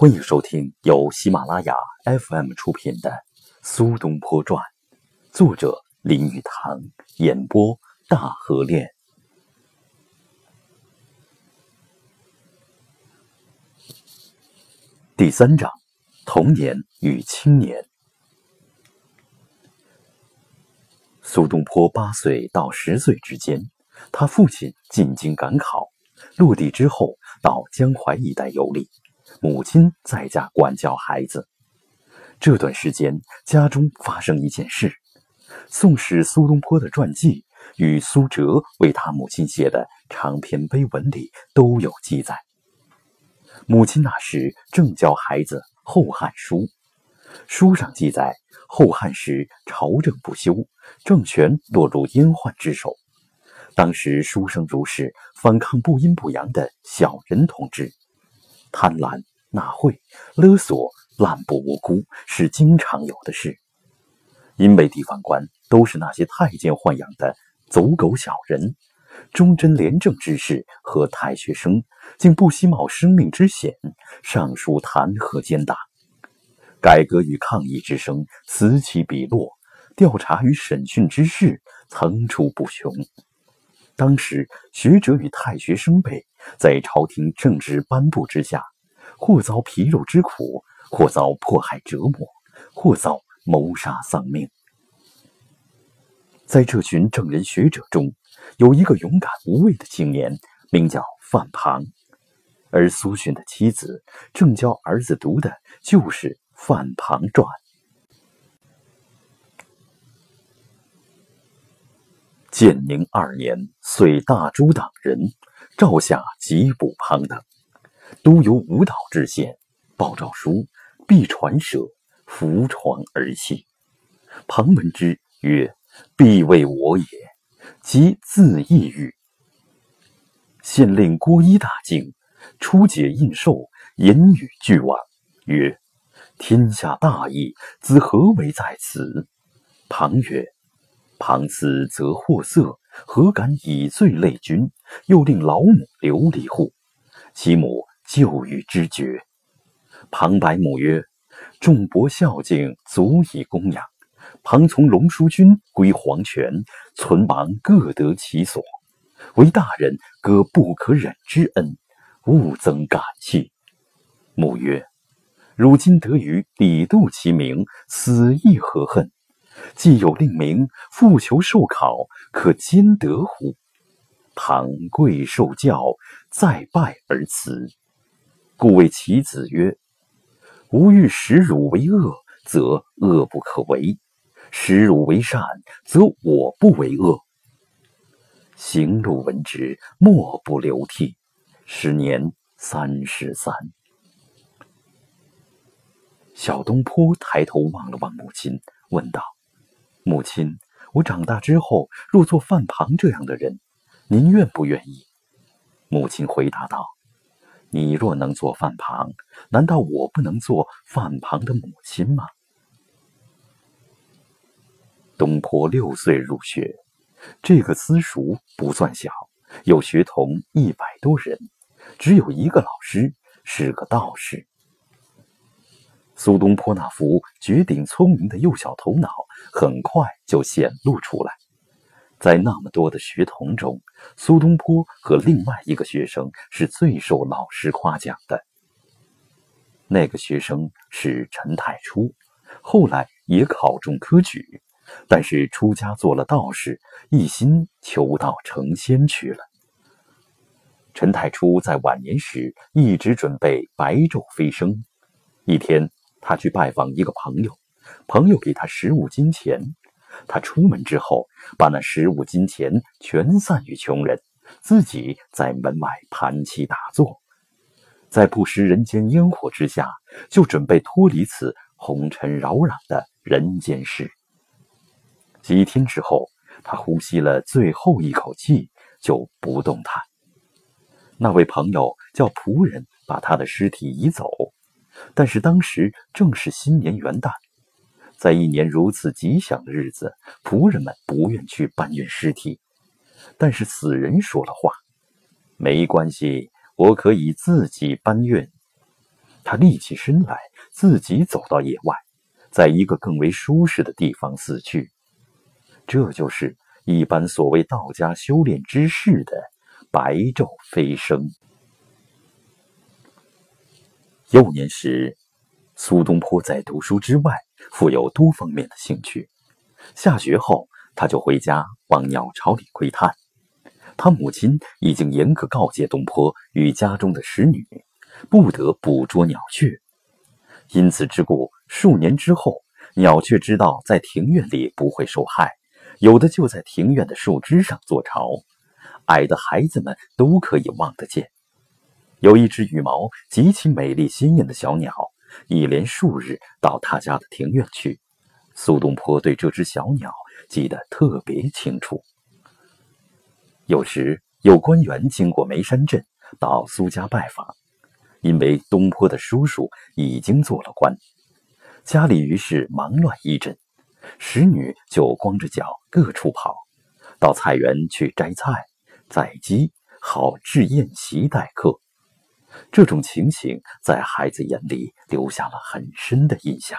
欢迎收听由喜马拉雅 FM 出品的《苏东坡传》，作者林语堂，演播大河恋。第三章：童年与青年。苏东坡八岁到十岁之间，他父亲进京赶考，落地之后到江淮一带游历。母亲在家管教孩子，这段时间家中发生一件事，《宋史》苏东坡的传记与苏辙为他母亲写的长篇碑文里都有记载。母亲那时正教孩子《后汉书》，书上记载，后汉时朝政不修，政权落入阉宦之手，当时书生如是反抗不阴不阳的小人统治。贪婪、纳贿、勒索、滥捕无辜是经常有的事，因为地方官都是那些太监豢养的走狗小人，忠贞廉政之士和太学生竟不惜冒生命之险上书弹劾奸党，改革与抗议之声此起彼落，调查与审讯之事层出不穷。当时学者与太学生辈在朝廷政治颁布之下，或遭皮肉之苦，或遭迫害折磨，或遭谋杀丧命。在这群正人学者中，有一个勇敢无畏的青年，名叫范庞，而苏洵的妻子正教儿子读的就是《范庞传》。建宁二年，遂大诸党人，诏下缉捕庞等，都由吴导知县，报诏书，必传舍，扶床而泣。庞闻之，曰：“必为我也。”即自抑郁。县令郭一大惊，初解印绶，言语俱往，曰：“天下大义，子何为在此？”庞曰。庞此则祸色，何敢以罪累君？又令老母流离户，其母就与之绝。庞白母曰：“众伯孝敬，足以供养。庞从龙叔君归黄泉，存亡各得其所，为大人割不可忍之恩，勿增感戚。”母曰：“汝今得于李杜其名，死亦何恨？”既有令名，复求受考，可兼得乎？庞贵受教，再拜而辞。故谓其子曰：“吾欲使汝为恶，则恶不可为；使汝为善，则我不为恶。”行路闻之，莫不流涕。时年三十三。小东坡抬头望了望母亲，问道。母亲，我长大之后若做范庞这样的人，您愿不愿意？母亲回答道：“你若能做饭旁，难道我不能做饭旁的母亲吗？”东坡六岁入学，这个私塾不算小，有学童一百多人，只有一个老师是个道士。苏东坡那副绝顶聪明的幼小头脑，很快就显露出来。在那么多的学童中，苏东坡和另外一个学生是最受老师夸奖的。那个学生是陈太初，后来也考中科举，但是出家做了道士，一心求道成仙去了。陈太初在晚年时一直准备白昼飞升，一天。他去拜访一个朋友，朋友给他十五金钱。他出门之后，把那十五金钱全散于穷人，自己在门外盘膝打坐，在不食人间烟火之下，就准备脱离此红尘扰攘的人间世。几天之后，他呼吸了最后一口气，就不动弹。那位朋友叫仆人把他的尸体移走。但是当时正是新年元旦，在一年如此吉祥的日子，仆人们不愿去搬运尸体。但是死人说了话：“没关系，我可以自己搬运。”他立起身来，自己走到野外，在一个更为舒适的地方死去。这就是一般所谓道家修炼之事的白昼飞升。幼年时，苏东坡在读书之外，富有多方面的兴趣。下学后，他就回家往鸟巢里窥探。他母亲已经严格告诫东坡与家中的使女，不得捕捉鸟雀。因此之故，数年之后，鸟雀知道在庭院里不会受害，有的就在庭院的树枝上做巢，矮的孩子们都可以望得见。有一只羽毛极其美丽鲜艳的小鸟，一连数日到他家的庭院去。苏东坡对这只小鸟记得特别清楚。有时有官员经过眉山镇，到苏家拜访，因为东坡的叔叔已经做了官，家里于是忙乱一阵，使女就光着脚各处跑，到菜园去摘菜、宰鸡，好置宴席待客。这种情形在孩子眼里留下了很深的印象。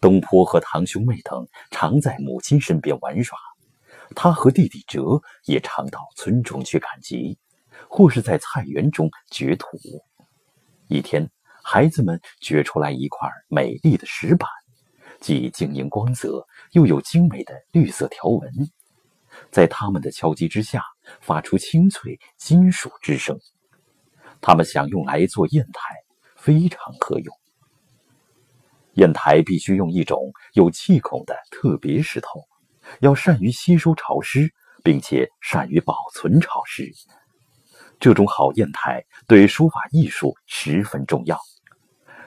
东坡和堂兄妹等常在母亲身边玩耍。他和弟弟哲也常到村中去赶集，或是在菜园中掘土。一天，孩子们掘出来一块美丽的石板，既晶莹光泽，又有精美的绿色条纹，在他们的敲击之下，发出清脆金属之声。他们想用来做砚台，非常合用。砚台必须用一种有气孔的特别石头。要善于吸收潮湿，并且善于保存潮湿。这种好砚台对书法艺术十分重要。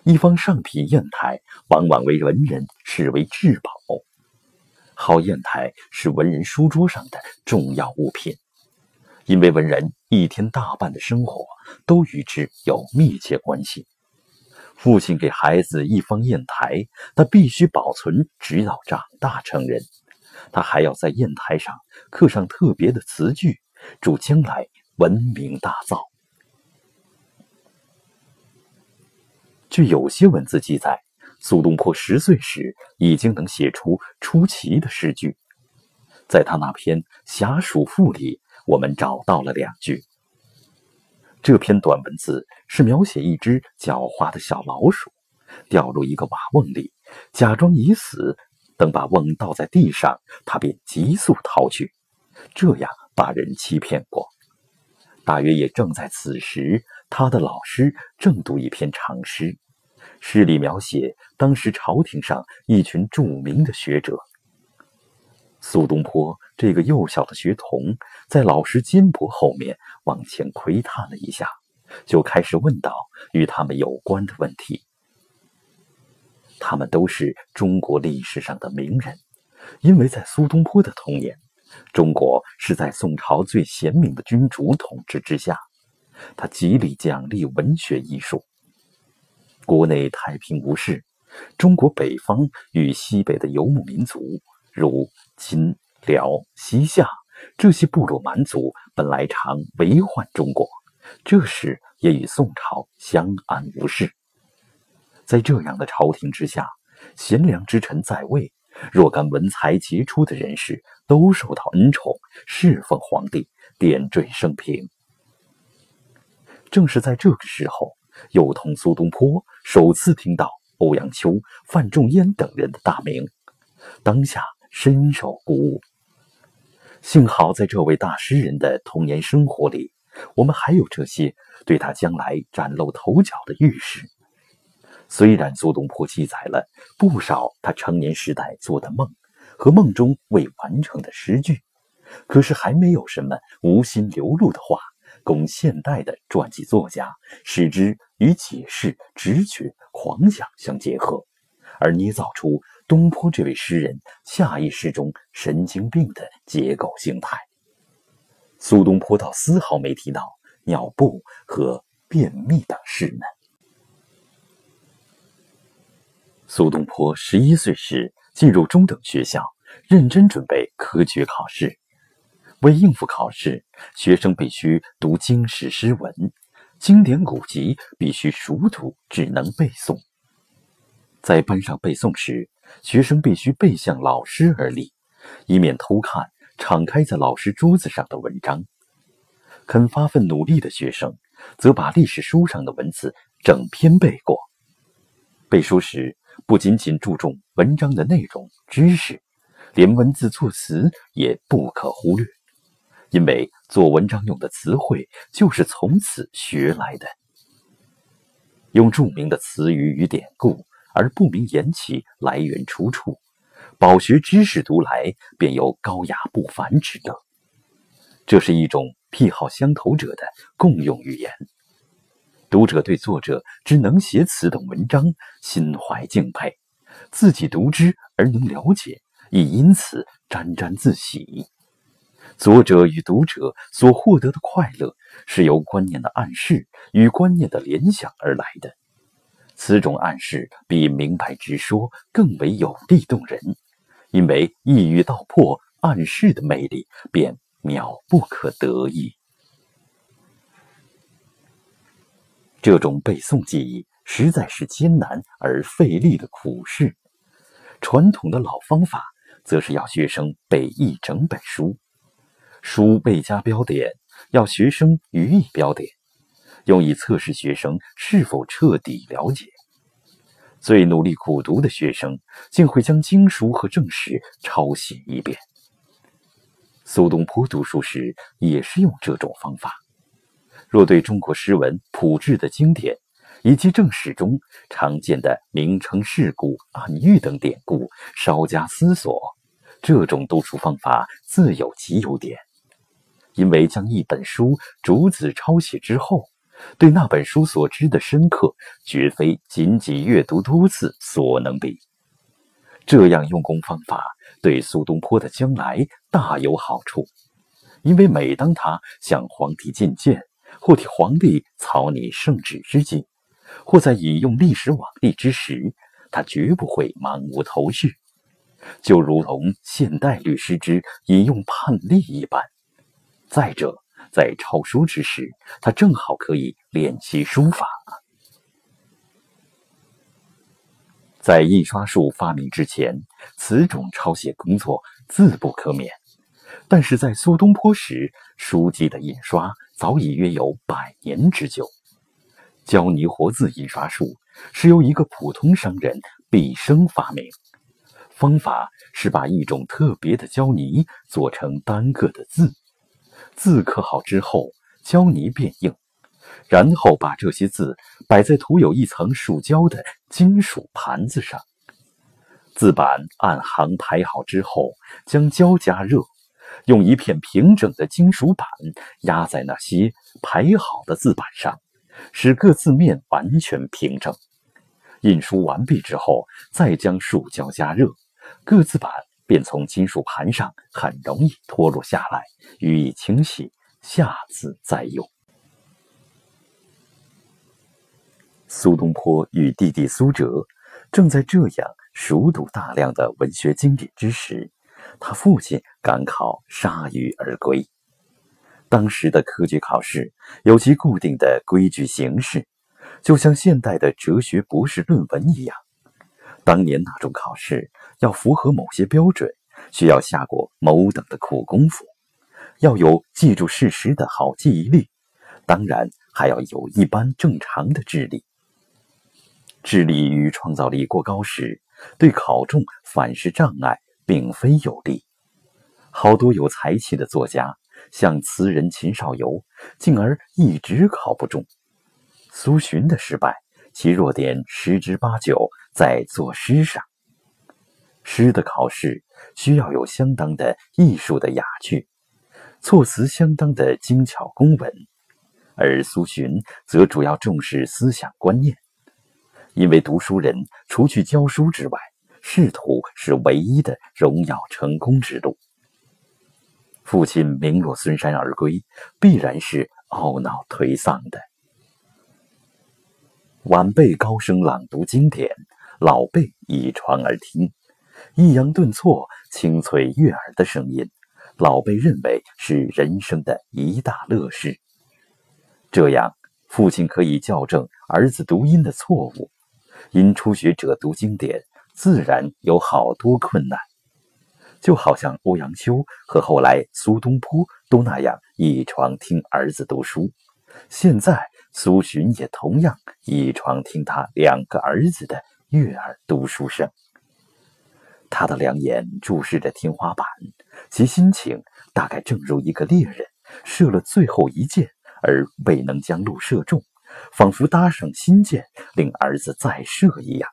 一方上品砚台往往为文人视为至宝。好砚台是文人书桌上的重要物品，因为文人一天大半的生活都与之有密切关系。父亲给孩子一方砚台，他必须保存，直到长大成人。他还要在砚台上刻上特别的词句，祝将来闻名大噪。据有些文字记载，苏东坡十岁时已经能写出出奇的诗句。在他那篇《侠鼠赋》里，我们找到了两句。这篇短文字是描写一只狡猾的小老鼠掉入一个瓦瓮里，假装已死。等把瓮倒在地上，他便急速逃去，这样把人欺骗过。大约也正在此时，他的老师正读一篇长诗，诗里描写当时朝廷上一群著名的学者。苏东坡这个幼小的学童，在老师肩膊后面往前窥探了一下，就开始问道与他们有关的问题。他们都是中国历史上的名人，因为在苏东坡的童年，中国是在宋朝最贤明的君主统治之下，他极力奖励文学艺术。国内太平无事，中国北方与西北的游牧民族，如金、辽、西夏这些部落蛮族，本来常为患中国，这时也与宋朝相安无事。在这样的朝廷之下，贤良之臣在位，若干文才杰出的人士都受到恩宠，侍奉皇帝，点缀生平。正是在这个时候，幼童苏东坡首次听到欧阳修、范仲淹等人的大名，当下深受鼓舞。幸好在这位大诗人的童年生活里，我们还有这些对他将来崭露头角的预示。虽然苏东坡记载了不少他成年时代做的梦和梦中未完成的诗句，可是还没有什么无心流露的话，供现代的传记作家使之与解释、直觉、狂想相结合，而捏造出东坡这位诗人下意识中神经病的结构形态。苏东坡倒丝毫没提到尿布和便秘等事呢。苏东坡十一岁时进入中等学校，认真准备科举考试。为应付考试，学生必须读经史诗文，经典古籍必须熟读，只能背诵。在班上背诵时，学生必须背向老师而立，以免偷看敞开在老师桌子上的文章。肯发奋努力的学生，则把历史书上的文字整篇背过。背书时，不仅仅注重文章的内容知识，连文字措辞也不可忽略，因为做文章用的词汇就是从此学来的。用著名的词语与典故。而不明言其来源出处，饱学知识读来便有高雅不凡之德。这是一种癖好相投者的共用语言。读者对作者之能写此等文章心怀敬佩，自己读之而能了解，亦因此沾沾自喜。作者与读者所获得的快乐，是由观念的暗示与观念的联想而来的。此种暗示比明白直说更为有力动人，因为一语道破，暗示的魅力便渺不可得矣。这种背诵记忆实在是艰难而费力的苦事。传统的老方法，则是要学生背一整本书，书未加标点，要学生予以标点。用以测试学生是否彻底了解。最努力苦读的学生，竟会将经书和正史抄写一遍。苏东坡读书时也是用这种方法。若对中国诗文朴质的经典，以及正史中常见的名称、事故、暗喻等典故稍加思索，这种读书方法自有其优点，因为将一本书逐字抄写之后。对那本书所知的深刻，绝非仅仅阅读多次所能比。这样用功方法对苏东坡的将来大有好处，因为每当他向皇帝进谏，或替皇帝草拟圣旨之际，或在引用历史往例之时，他绝不会茫无头绪，就如同现代律师之引用判例一般。再者，在抄书之时，他正好可以练习书法。在印刷术发明之前，此种抄写工作自不可免。但是在苏东坡时，书籍的印刷早已约有百年之久。胶泥活字印刷术是由一个普通商人毕生发明，方法是把一种特别的胶泥做成单个的字。字刻好之后，胶泥变硬，然后把这些字摆在涂有一层树胶的金属盘子上。字板按行排好之后，将胶加热，用一片平整的金属板压在那些排好的字板上，使各字面完全平整。印书完毕之后，再将树胶加热，各字板。便从金属盘上很容易脱落下来，予以清洗，下次再用。苏东坡与弟弟苏辙正在这样熟读大量的文学经典之时，他父亲赶考铩羽而归。当时的科举考试有其固定的规矩形式，就像现代的哲学博士论文一样。当年那种考试要符合某些标准，需要下过某等的苦功夫，要有记住事实的好记忆力，当然还要有一般正常的智力。智力与创造力过高时，对考中反是障碍，并非有利。好多有才气的作家，像词人秦少游，进而一直考不中。苏洵的失败。其弱点十之八九在作诗上。诗的考试需要有相当的艺术的雅趣，措辞相当的精巧工文，而苏洵则主要重视思想观念。因为读书人除去教书之外，仕途是唯一的荣耀成功之路。父亲名落孙山而归，必然是懊恼颓丧的。晚辈高声朗读经典，老辈倚床而听，抑扬顿挫、清脆悦耳的声音，老辈认为是人生的一大乐事。这样父亲可以校正儿子读音的错误，因初学者读经典自然有好多困难。就好像欧阳修和后来苏东坡都那样一床听儿子读书，现在苏洵也同样一床听他两个儿子的悦耳读书声。他的两眼注视着天花板，其心情大概正如一个猎人射了最后一箭而未能将鹿射中，仿佛搭上新箭令儿子再射一样。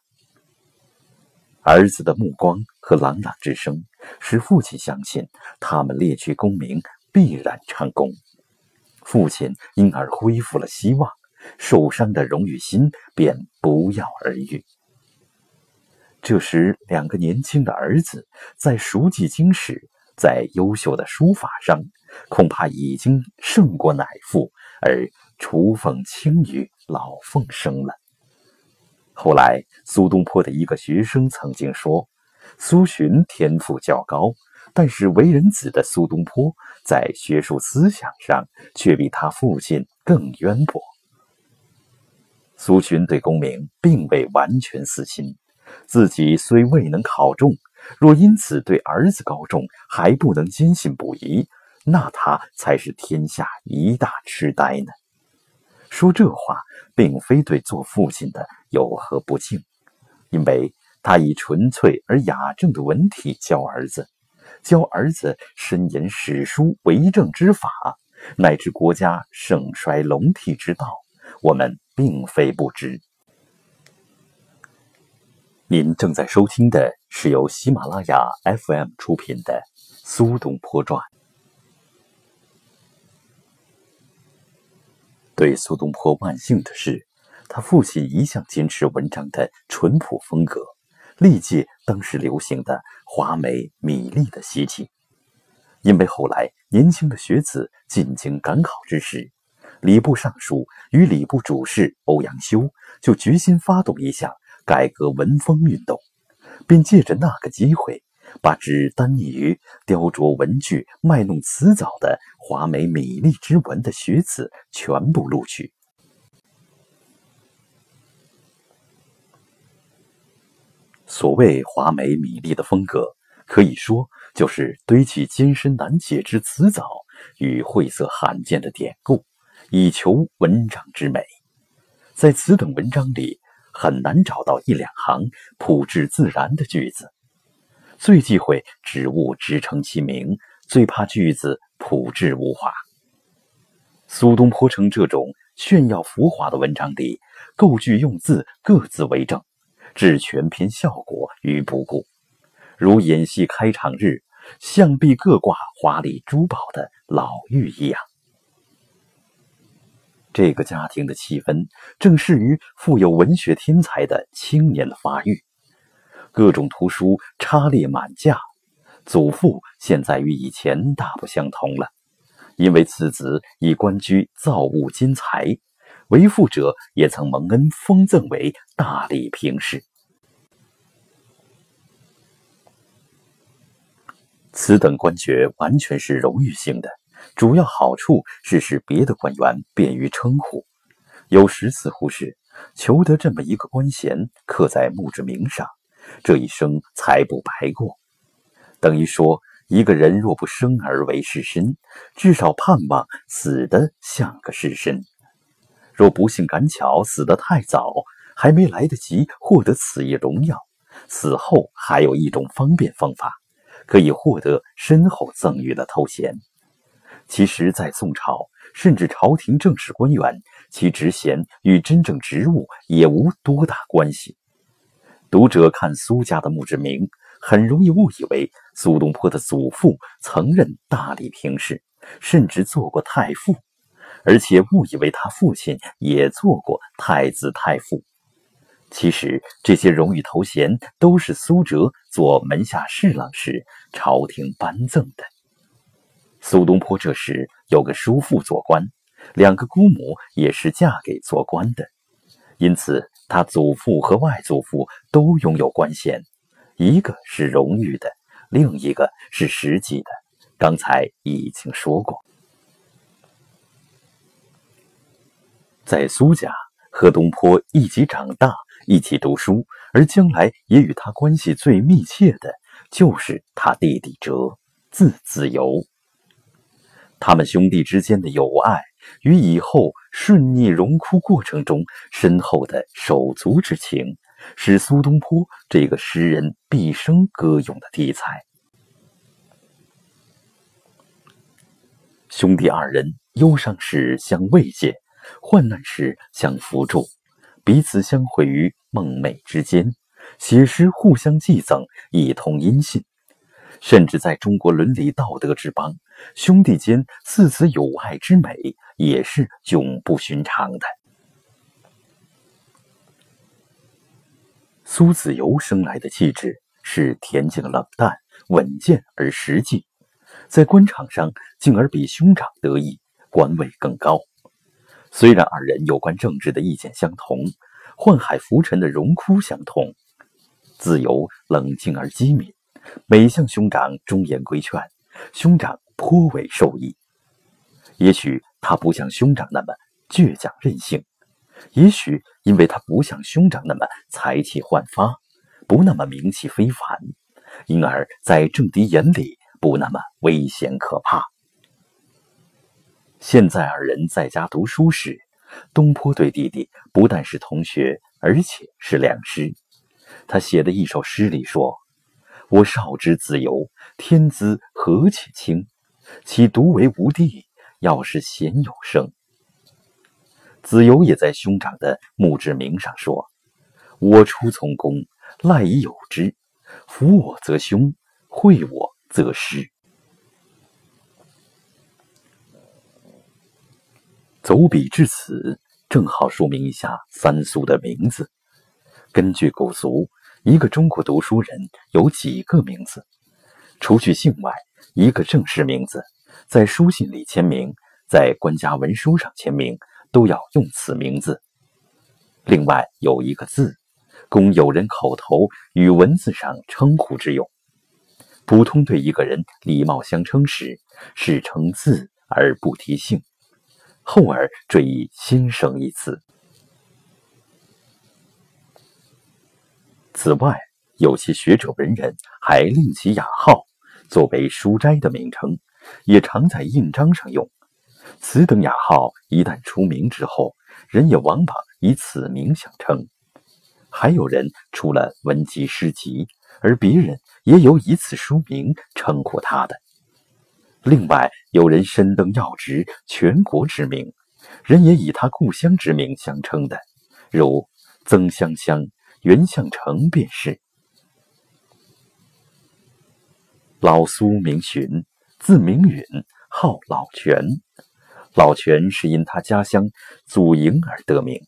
儿子的目光和朗朗之声，使父亲相信他们猎取功名必然成功。父亲因而恢复了希望，受伤的荣誉心便不药而愈。这时，两个年轻的儿子在熟记经史、在优秀的书法上，恐怕已经胜过乃父，而雏凤轻于老凤声了。后来，苏东坡的一个学生曾经说：“苏洵天赋较高，但是为人子的苏东坡在学术思想上却比他父亲更渊博。”苏洵对功名并未完全死心，自己虽未能考中，若因此对儿子高中还不能坚信不疑，那他才是天下一大痴呆呢。说这话，并非对做父亲的有何不敬，因为他以纯粹而雅正的文体教儿子，教儿子深研史书为政之法，乃至国家盛衰隆替之道，我们并非不知。您正在收听的是由喜马拉雅 FM 出品的《苏东坡传》。对苏东坡万幸的是，他父亲一向坚持文章的淳朴风格，历届当时流行的华美米粒的习气。因为后来年轻的学子进京赶考之时，礼部尚书与礼部主事欧阳修就决心发动一项改革文风运动，并借着那个机会。把只耽溺于雕琢文句、卖弄辞藻的华美米丽之文的学子全部录取。所谓华美米粒的风格，可以说就是堆砌艰深难解之辞藻与晦涩罕见的典故，以求文章之美。在此等文章里，很难找到一两行朴质自然的句子。最忌讳只物直称其名，最怕句子朴质无华。苏东坡称这种炫耀浮华的文章里，构句用字各自为政，置全篇效果于不顾，如演戏开场日，象壁各挂华丽珠宝的老妪一样。这个家庭的气氛，正适于富有文学天才的青年的发育。各种图书插列满架，祖父现在与以前大不相同了，因为次子已官居造物金财，为父者也曾蒙恩封赠为大理平氏。此等官爵完全是荣誉性的，主要好处是使别的官员便于称呼，有时似乎是求得这么一个官衔刻在墓志铭上。这一生才不白过，等于说，一个人若不生而为士绅，至少盼望死的像个士绅。若不幸赶巧死得太早，还没来得及获得此一荣耀，死后还有一种方便方法，可以获得身后赠予的头衔。其实，在宋朝，甚至朝廷正式官员，其职衔与真正职务也无多大关系。读者看苏家的墓志铭，很容易误以为苏东坡的祖父曾任大理平事，甚至做过太傅，而且误以为他父亲也做过太子太傅。其实这些荣誉头衔都是苏辙做门下侍郎时朝廷颁赠的。苏东坡这时有个叔父做官，两个姑母也是嫁给做官的。因此，他祖父和外祖父都拥有官衔，一个是荣誉的，另一个是实际的。刚才已经说过，在苏家和东坡一起长大，一起读书，而将来也与他关系最密切的，就是他弟弟哲，字子由。他们兄弟之间的友爱，与以后顺逆荣枯过程中深厚的手足之情，是苏东坡这个诗人毕生歌咏的题材。兄弟二人忧伤时相慰藉，患难时相扶助，彼此相会于梦寐之间，写诗互相寄赠，一通音信。甚至在中国伦理道德之邦，兄弟间四子友爱之美也是永不寻常的。苏子由生来的气质是恬静冷淡、稳健而实际。在官场上，竟而比兄长得意，官位更高。虽然二人有关政治的意见相同，宦海浮沉的荣枯相同，自由冷静而机敏，每向兄长忠言规劝，兄长颇为受益。也许他不像兄长那么倔强任性，也许因为他不像兄长那么才气焕发，不那么名气非凡，因而，在政敌眼里。不那么危险可怕。现在二人在家读书时，东坡对弟弟不但是同学，而且是良师。他写的一首诗里说：“我少之子由，天资何其轻，其独为吾弟，要是贤有生。”子由也在兄长的墓志铭上说：“我出从公，赖以有之，服我则兄，惠我。”则失。走笔至此，正好说明一下三苏的名字。根据古俗，一个中国读书人有几个名字？除去姓外，一个正式名字，在书信里签名，在官家文书上签名，都要用此名字。另外有一个字，供友人口头与文字上称呼之用。普通对一个人礼貌相称时，是称字而不提姓，后而缀以先生一词。此外，有些学者文人还另起雅号，作为书斋的名称，也常在印章上用。此等雅号一旦出名之后，人也往往以此名相称。还有人出了文集诗集，而别人。也有以此书名称呼他的。另外，有人身登要职、全国知名，人也以他故乡之名相称的，如曾香香、袁相成便是。老苏名询，字明允，号老泉。老泉是因他家乡祖营而得名。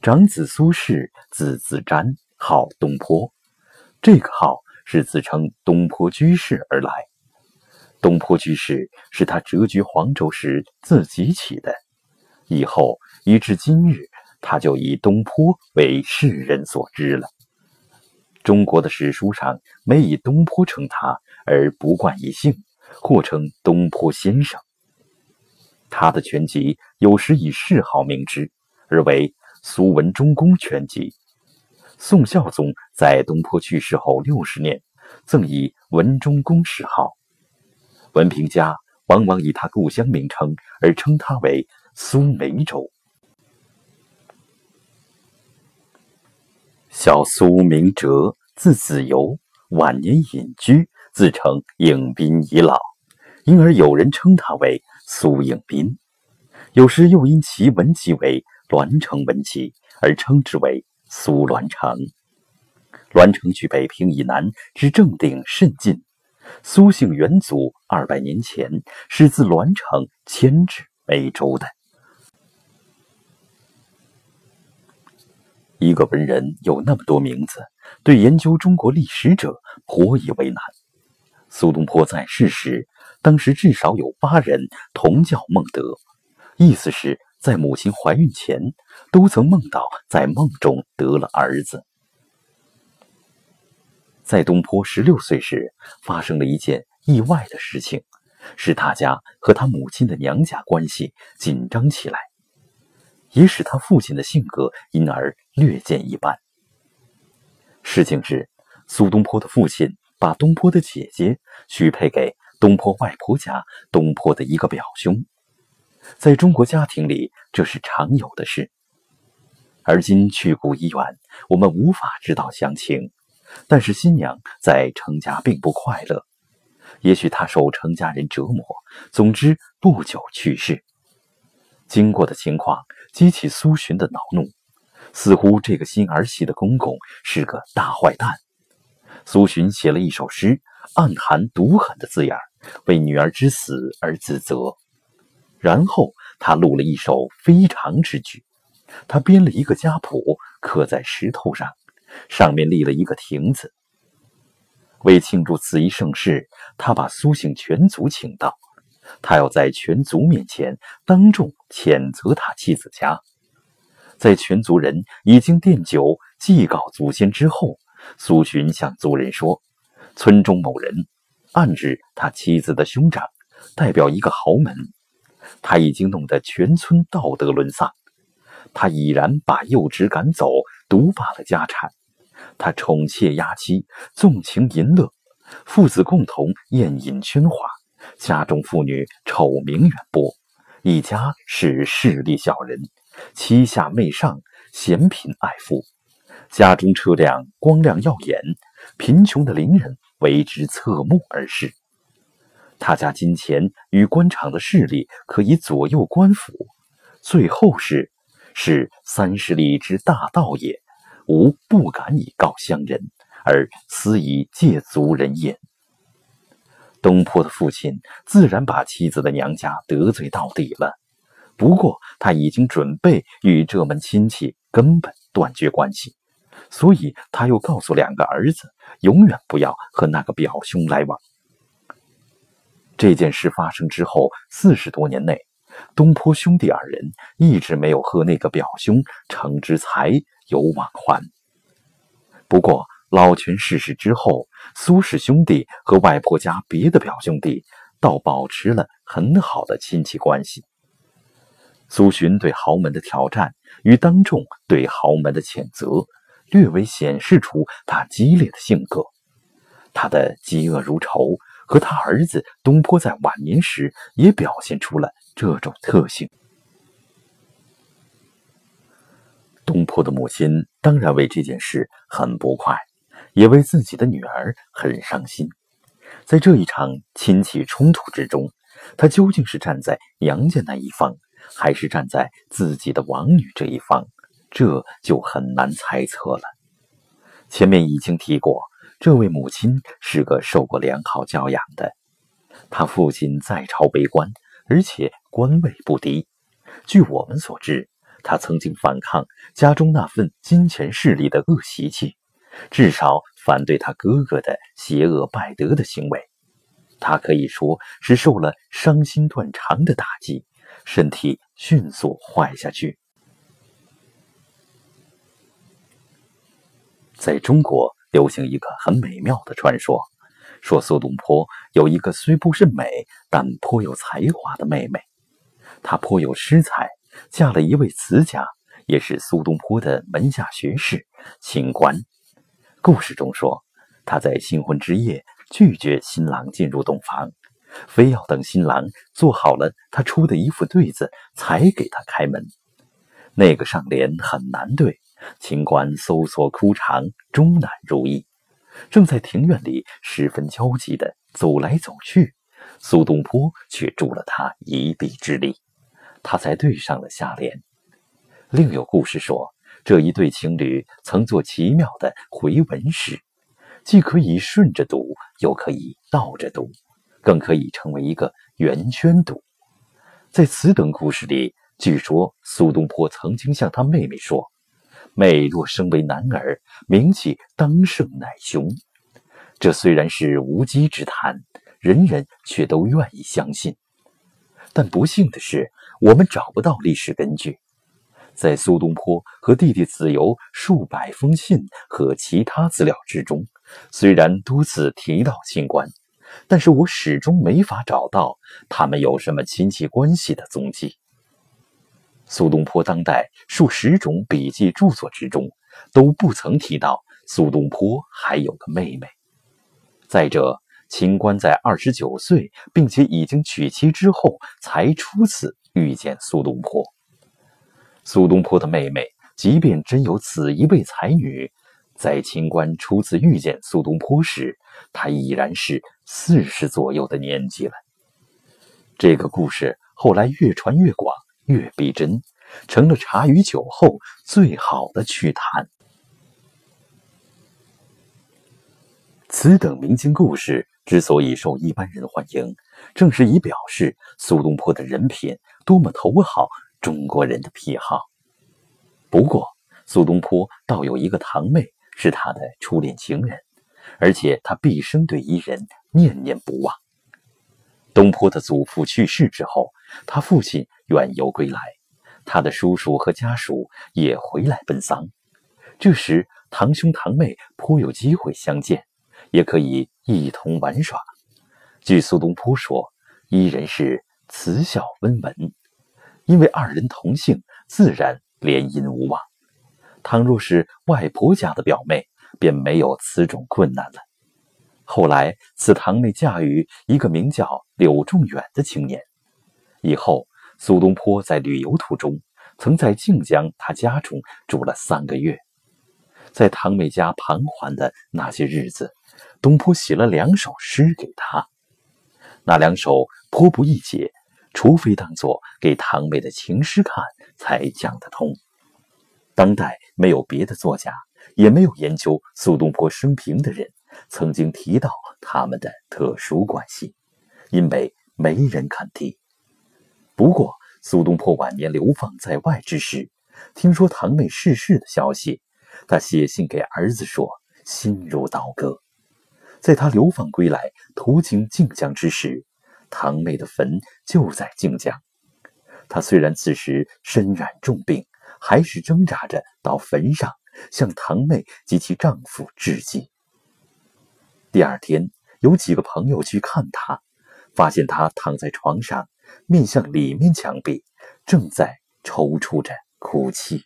长子苏轼，字子瞻，号东坡，这个号。是自称东坡居士而来。东坡居士是他谪居黄州时自己起的，以后一至今日，他就以东坡为世人所知了。中国的史书上没以东坡称他，而不冠以姓，或称东坡先生。他的全集有时以谥号命之，而为《苏文忠公全集》。宋孝宗在东坡去世后六十年，赠以文忠公谥号。文凭家往往以他故乡名称而称他为苏梅州。小苏明哲，字子由，晚年隐居，自称应斌已老，因而有人称他为苏应斌。有时又因其文集为栾城文集，而称之为。苏栾城，栾城距北平以南之正定甚近。苏姓元祖二百年前是自栾城迁至梅州的。一个文人有那么多名字，对研究中国历史者颇以为难。苏东坡在世时，当时至少有八人同叫孟德，意思是。在母亲怀孕前，都曾梦到在梦中得了儿子。在东坡十六岁时，发生了一件意外的事情，使他家和他母亲的娘家关系紧张起来。也使他父亲的性格因而略见一斑。事情是，苏东坡的父亲把东坡的姐姐许配给东坡外婆家东坡的一个表兄，在中国家庭里这是常有的事。而今去古已远，我们无法知道详情。但是新娘在程家并不快乐，也许她受程家人折磨。总之，不久去世。经过的情况激起苏洵的恼怒，似乎这个新儿媳的公公是个大坏蛋。苏洵写了一首诗，暗含毒狠的字眼，为女儿之死而自责。然后他录了一首非常之句，他编了一个家谱，刻在石头上，上面立了一个亭子。为庆祝此一盛世，他把苏姓全族请到。他要在全族面前当众谴责他妻子家，在全族人已经奠酒祭告祖先之后，苏洵向族人说：“村中某人，暗指他妻子的兄长，代表一个豪门，他已经弄得全村道德沦丧。他已然把幼侄赶走，独霸了家产。他宠妾压妻，纵情淫乐，父子共同宴饮喧哗。”家中妇女丑名远播，一家是势利小人，妻下媚上，嫌贫爱富。家中车辆光亮耀眼，贫穷的邻人为之侧目而视。他家金钱与官场的势力可以左右官府。最后是，是三十里之大盗也，吾不敢以告乡人，而私以借族人也。东坡的父亲自然把妻子的娘家得罪到底了，不过他已经准备与这门亲戚根本断绝关系，所以他又告诉两个儿子，永远不要和那个表兄来往。这件事发生之后四十多年内，东坡兄弟二人一直没有和那个表兄程之才有往还。不过，老泉逝世之后，苏氏兄弟和外婆家别的表兄弟倒保持了很好的亲戚关系。苏洵对豪门的挑战与当众对豪门的谴责，略微显示出他激烈的性格。他的嫉恶如仇，和他儿子东坡在晚年时也表现出了这种特性。东坡的母亲当然为这件事很不快。也为自己的女儿很伤心，在这一场亲戚冲突之中，他究竟是站在娘家那一方，还是站在自己的王女这一方，这就很难猜测了。前面已经提过，这位母亲是个受过良好教养的，他父亲在朝为官，而且官位不低。据我们所知，他曾经反抗家中那份金钱势力的恶习气。至少反对他哥哥的邪恶败德的行为，他可以说是受了伤心断肠的打击，身体迅速坏下去。在中国流行一个很美妙的传说，说苏东坡有一个虽不甚美但颇有才华的妹妹，她颇有诗才，嫁了一位词家，也是苏东坡的门下学士，清官。故事中说，他在新婚之夜拒绝新郎进入洞房，非要等新郎做好了他出的一副对子才给他开门。那个上联很难对，清官搜索枯肠，终难如意。正在庭院里十分焦急地走来走去，苏东坡却助了他一臂之力，他才对上了下联。另有故事说。这一对情侣曾做奇妙的回文诗，既可以顺着读，又可以倒着读，更可以成为一个圆圈读。在此等故事里，据说苏东坡曾经向他妹妹说：“妹若生为男儿，名气当胜乃兄。”这虽然是无稽之谈，人人却都愿意相信。但不幸的是，我们找不到历史根据。在苏东坡和弟弟子由数百封信和其他资料之中，虽然多次提到清官，但是我始终没法找到他们有什么亲戚关系的踪迹。苏东坡当代数十种笔记著作之中，都不曾提到苏东坡还有个妹妹。再者，秦观在二十九岁，并且已经娶妻之后，才初次遇见苏东坡。苏东坡的妹妹，即便真有此一位才女，在秦观初次遇见苏东坡时，她已然是四十左右的年纪了。这个故事后来越传越广。越逼真，成了茶余酒后最好的趣谈。此等明经故事之所以受一般人欢迎，正是以表示苏东坡的人品多么头好中国人的癖好。不过，苏东坡倒有一个堂妹是他的初恋情人，而且他毕生对伊人念念不忘。东坡的祖父去世之后，他父亲远游归来，他的叔叔和家属也回来奔丧。这时，堂兄堂妹颇有机会相见，也可以一同玩耍。据苏东坡说，伊人是慈孝温文，因为二人同姓，自然联姻无望。倘若是外婆家的表妹，便没有此种困难了。后来，此堂妹嫁于一个名叫柳仲远的青年。以后，苏东坡在旅游途中，曾在靖江他家中住了三个月。在堂妹家盘桓的那些日子，东坡写了两首诗给她。那两首颇不易解，除非当作给堂妹的情诗看，才讲得通。当代没有别的作家，也没有研究苏东坡生平的人。曾经提到他们的特殊关系，因为没人肯提。不过，苏东坡晚年流放在外之时，听说堂妹逝世的消息，他写信给儿子说，心如刀割。在他流放归来，途经靖江之时，堂妹的坟就在靖江。他虽然此时身染重病，还是挣扎着到坟上向堂妹及其丈夫致祭。第二天，有几个朋友去看他，发现他躺在床上，面向里面墙壁，正在抽搐着哭泣。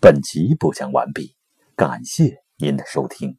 本集播讲完毕，感谢您的收听。